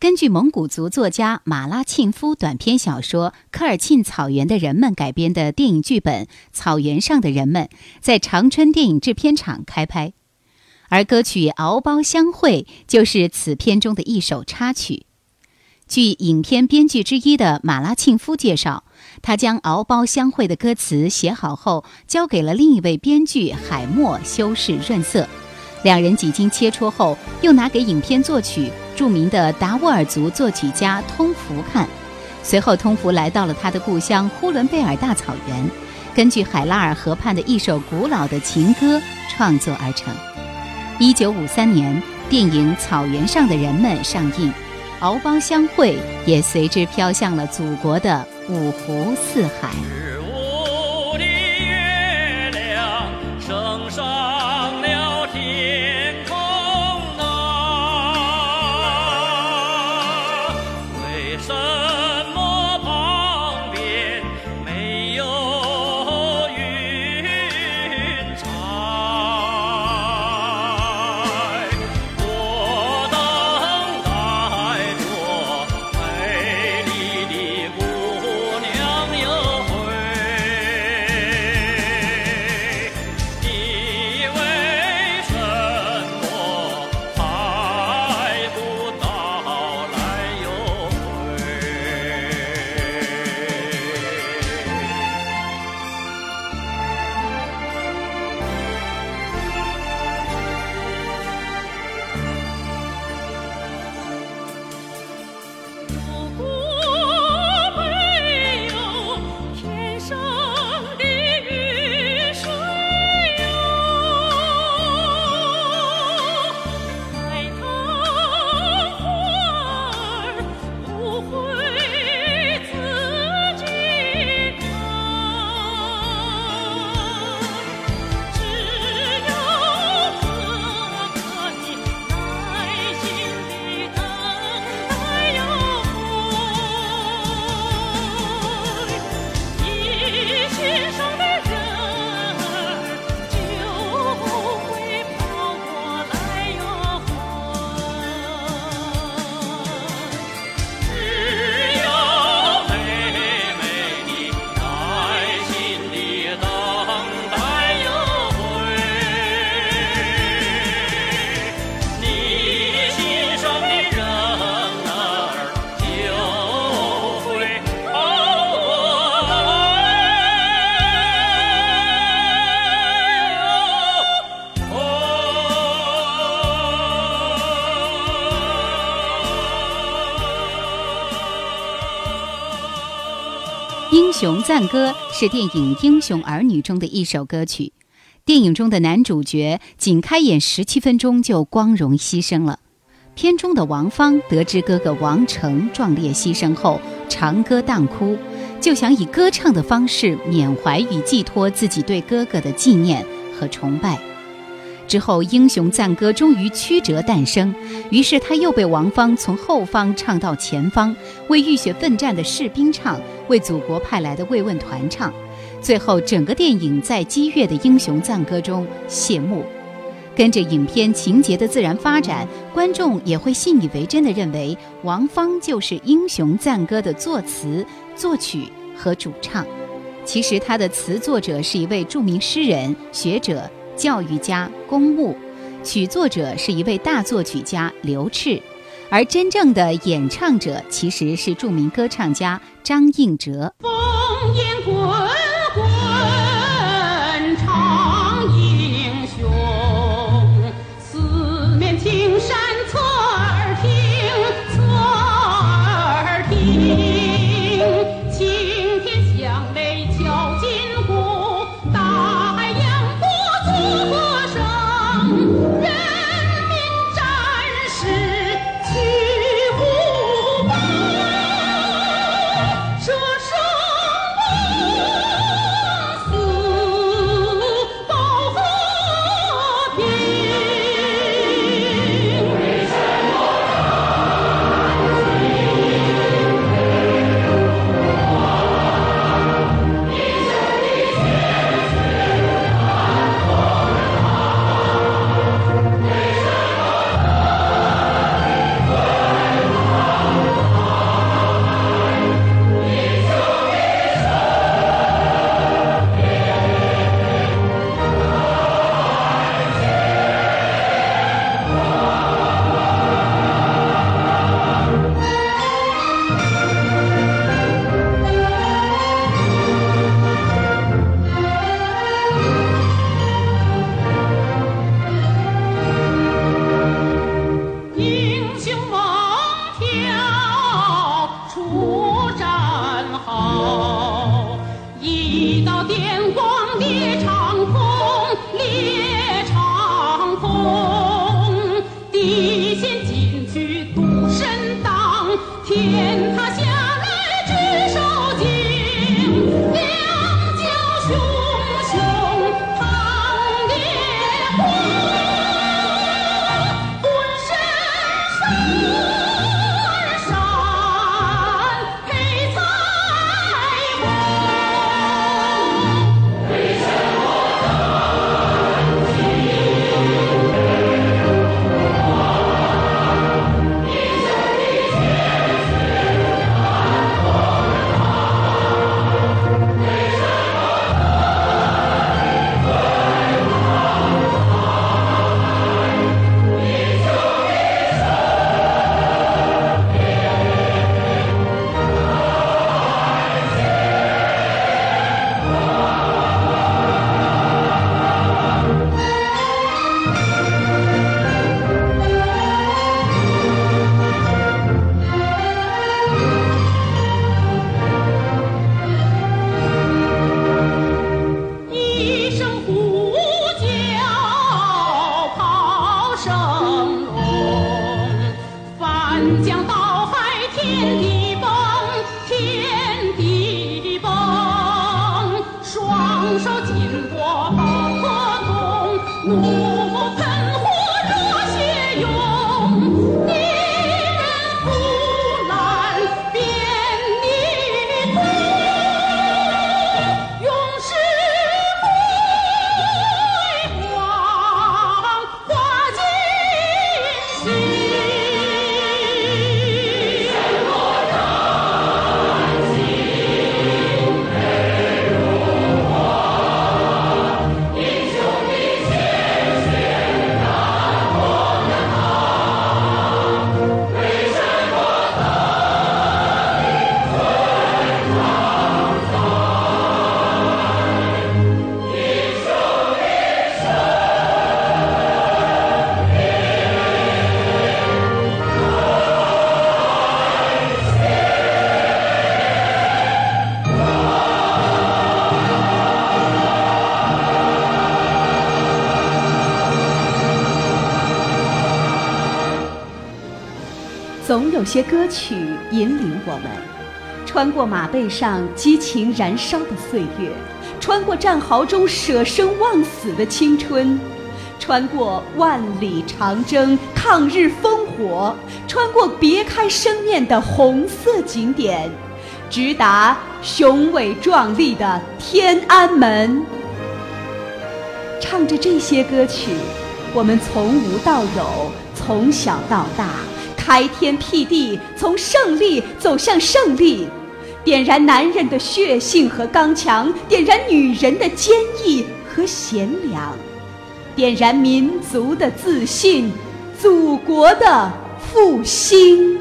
根据蒙古族作家马拉沁夫短篇小说《科尔沁草原的人们》改编的电影剧本《草原上的人们》在长春电影制片厂开拍，而歌曲《敖包相会》就是此片中的一首插曲。据影片编剧之一的马拉沁夫介绍，他将《敖包相会》的歌词写好后，交给了另一位编剧海默修饰润色。两人几经切磋后，又拿给影片作曲著名的达斡尔族作曲家通福看。随后，通福来到了他的故乡呼伦贝尔大草原，根据海拉尔河畔的一首古老的情歌创作而成。一九五三年，电影《草原上的人们》上映，敖包相会也随之飘向了祖国的五湖四海。《雄赞歌》是电影《英雄儿女》中的一首歌曲。电影中的男主角仅开演十七分钟就光荣牺牲了。片中的王芳得知哥哥王成壮烈牺牲后，长歌当哭，就想以歌唱的方式缅怀与寄托自己对哥哥的纪念和崇拜。之后，《英雄赞歌》终于曲折诞生，于是他又被王芳从后方唱到前方，为浴血奋战的士兵唱，为祖国派来的慰问团唱。最后，整个电影在激越的《英雄赞歌》中谢幕。跟着影片情节的自然发展，观众也会信以为真的认为王芳就是《英雄赞歌》的作词、作曲和主唱。其实，他的词作者是一位著名诗人、学者。教育家、公务，曲作者是一位大作曲家刘炽，而真正的演唱者其实是著名歌唱家张映哲。总有些歌曲引领我们，穿过马背上激情燃烧的岁月，穿过战壕中舍生忘死的青春，穿过万里长征、抗日烽火，穿过别开生面的红色景点，直达雄伟壮丽的天安门。唱着这些歌曲，我们从无到有，从小到大。开天辟地，从胜利走向胜利，点燃男人的血性和刚强，点燃女人的坚毅和贤良，点燃民族的自信，祖国的复兴。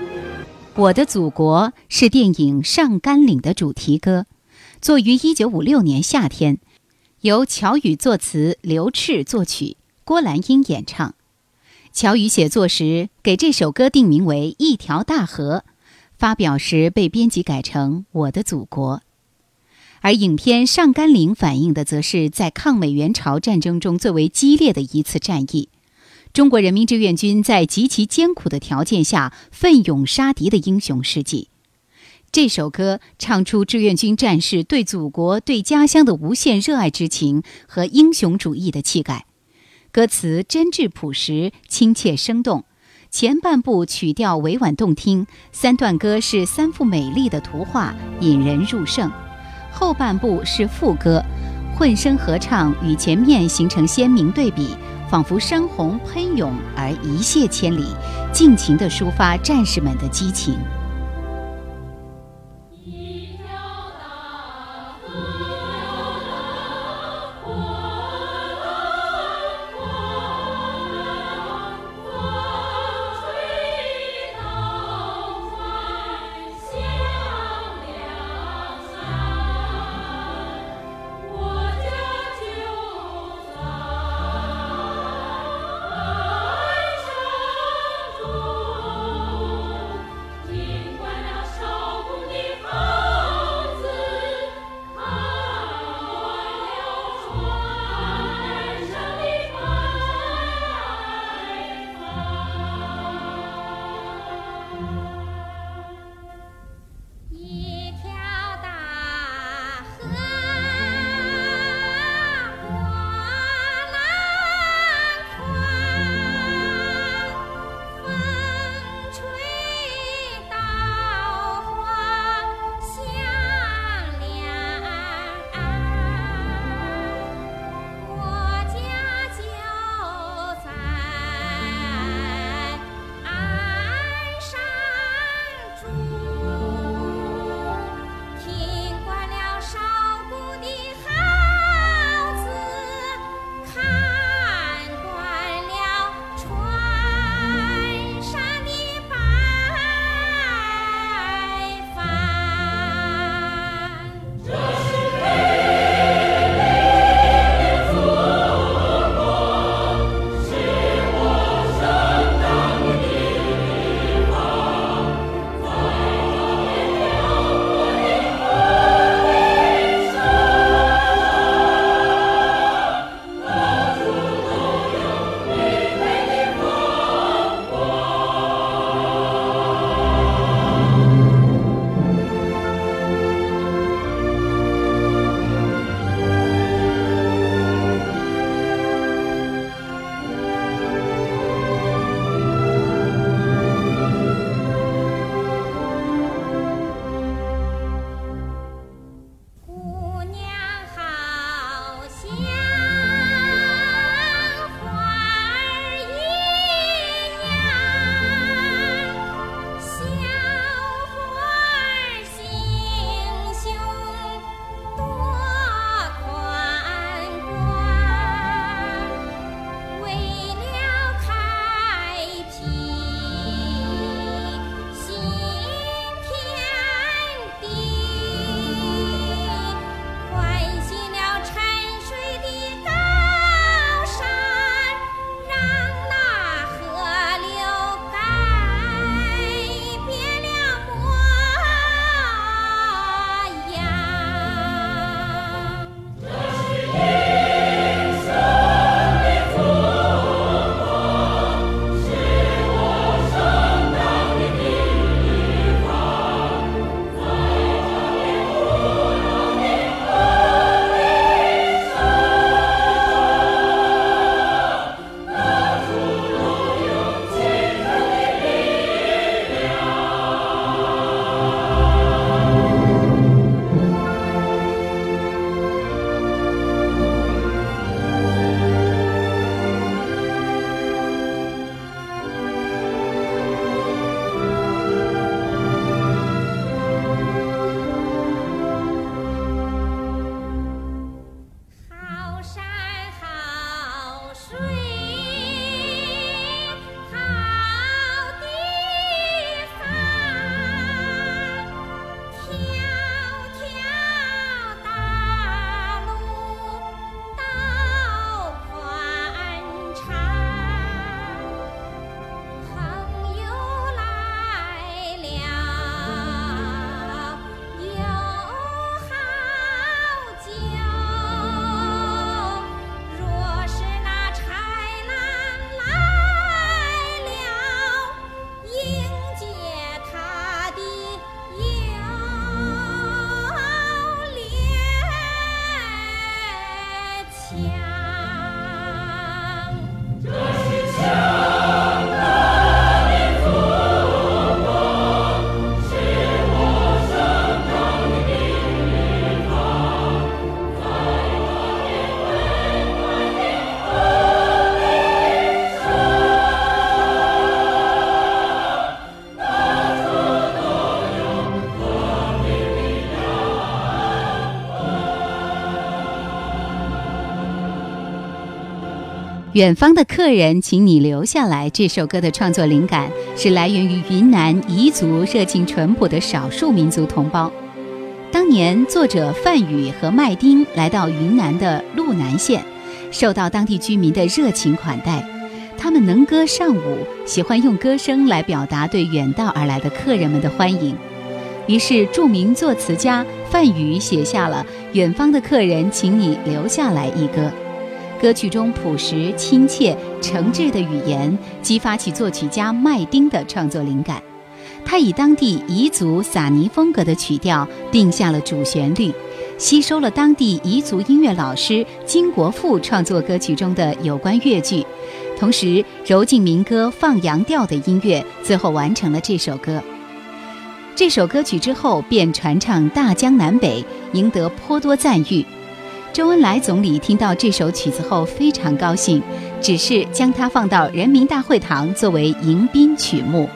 我的祖国是电影《上甘岭》的主题歌，作于一九五六年夏天，由乔羽作词，刘炽作曲，郭兰英演唱。乔羽写作时给这首歌定名为《一条大河》，发表时被编辑改成《我的祖国》。而影片《上甘岭》反映的则是在抗美援朝战争中最为激烈的一次战役，中国人民志愿军在极其艰苦的条件下奋勇杀敌的英雄事迹。这首歌唱出志愿军战士对祖国、对家乡的无限热爱之情和英雄主义的气概。歌词真挚朴实、亲切生动，前半部曲调委婉动听，三段歌是三幅美丽的图画，引人入胜。后半部是副歌，混声合唱与前面形成鲜明对比，仿佛山洪喷涌而一泻千里，尽情地抒发战士们的激情。远方的客人，请你留下来。这首歌的创作灵感是来源于云南彝族热情淳朴的少数民族同胞。当年，作者范宇和麦丁来到云南的路南县，受到当地居民的热情款待。他们能歌善舞，喜欢用歌声来表达对远道而来的客人们的欢迎。于是，著名作词家范宇写下了《远方的客人，请你留下来》一歌。歌曲中朴实、亲切、诚挚的语言，激发起作曲家麦丁的创作灵感。他以当地彝族撒尼风格的曲调定下了主旋律，吸收了当地彝族音乐老师金国富创作歌曲中的有关乐句，同时揉进民歌放羊调的音乐，最后完成了这首歌。这首歌曲之后便传唱大江南北，赢得颇多赞誉。周恩来总理听到这首曲子后非常高兴，只是将它放到人民大会堂作为迎宾曲目。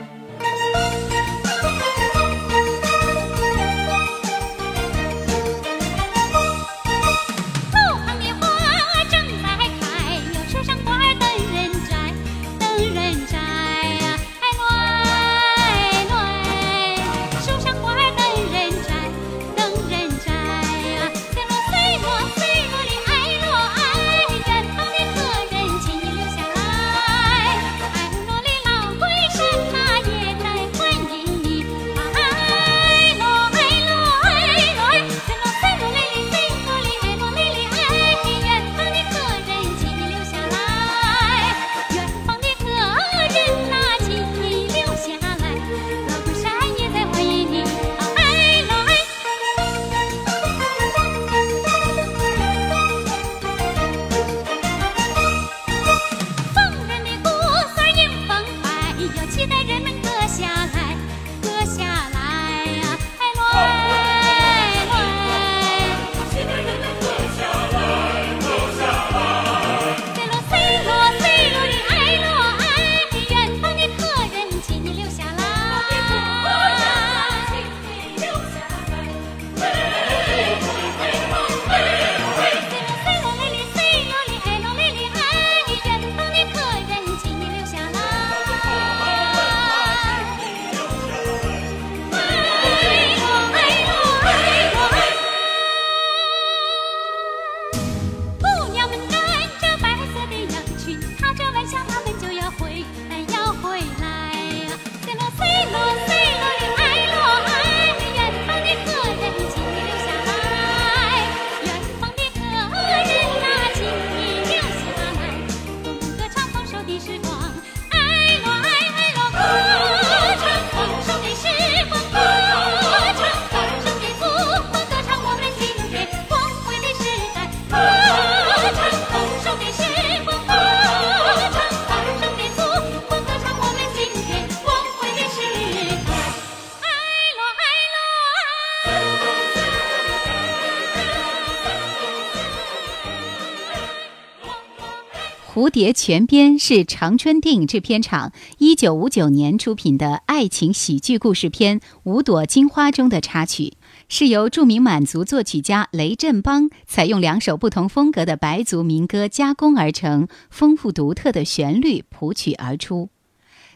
蝶泉边是长春电影制片厂一九五九年出品的爱情喜剧故事片《五朵金花》中的插曲，是由著名满族作曲家雷振邦采用两首不同风格的白族民歌加工而成，丰富独特的旋律谱曲而出。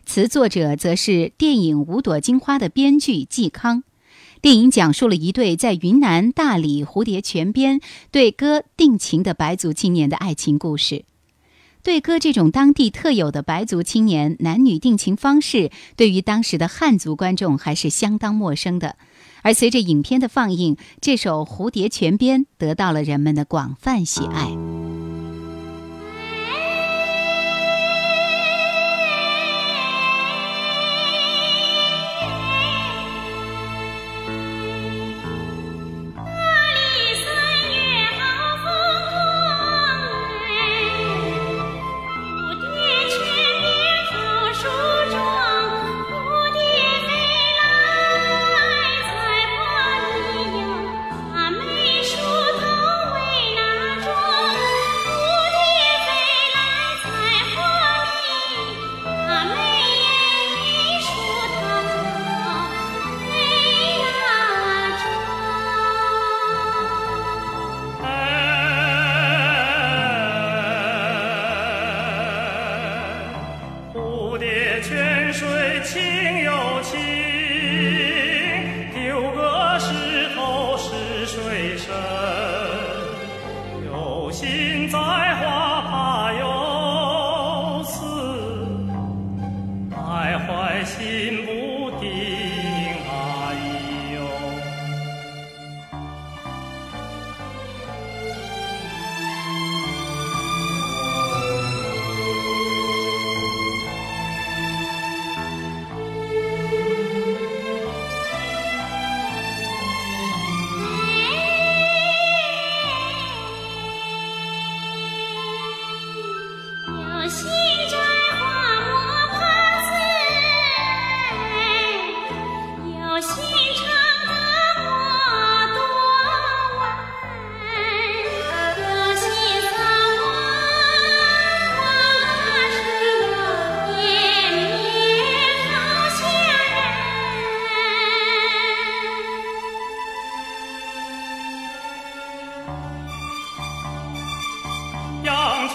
词作者则是电影《五朵金花》的编剧季康。电影讲述了一对在云南大理蝴蝶泉边对歌定情的白族青年的爱情故事。对歌这种当地特有的白族青年男女定情方式，对于当时的汉族观众还是相当陌生的。而随着影片的放映，这首《蝴蝶泉边》得到了人们的广泛喜爱。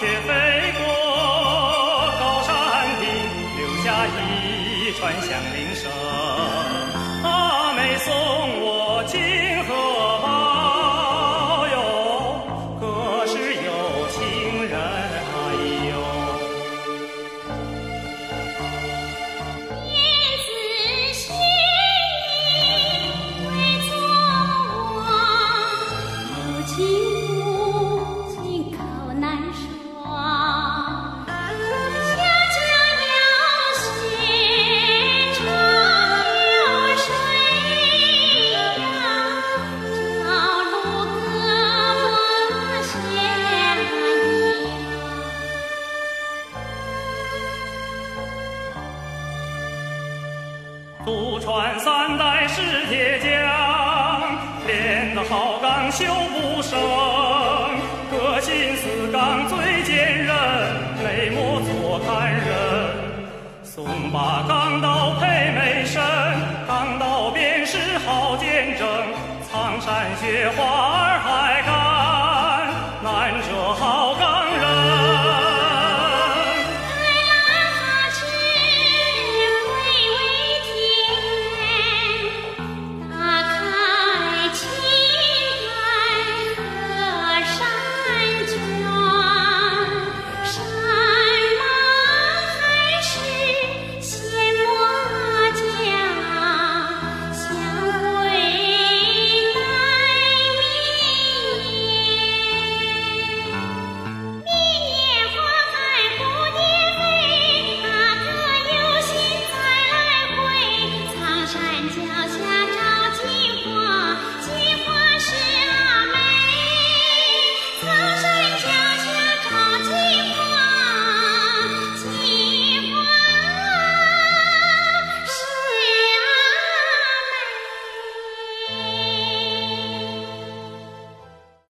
雪飞过高山顶留下一串响铃声。阿妹送修补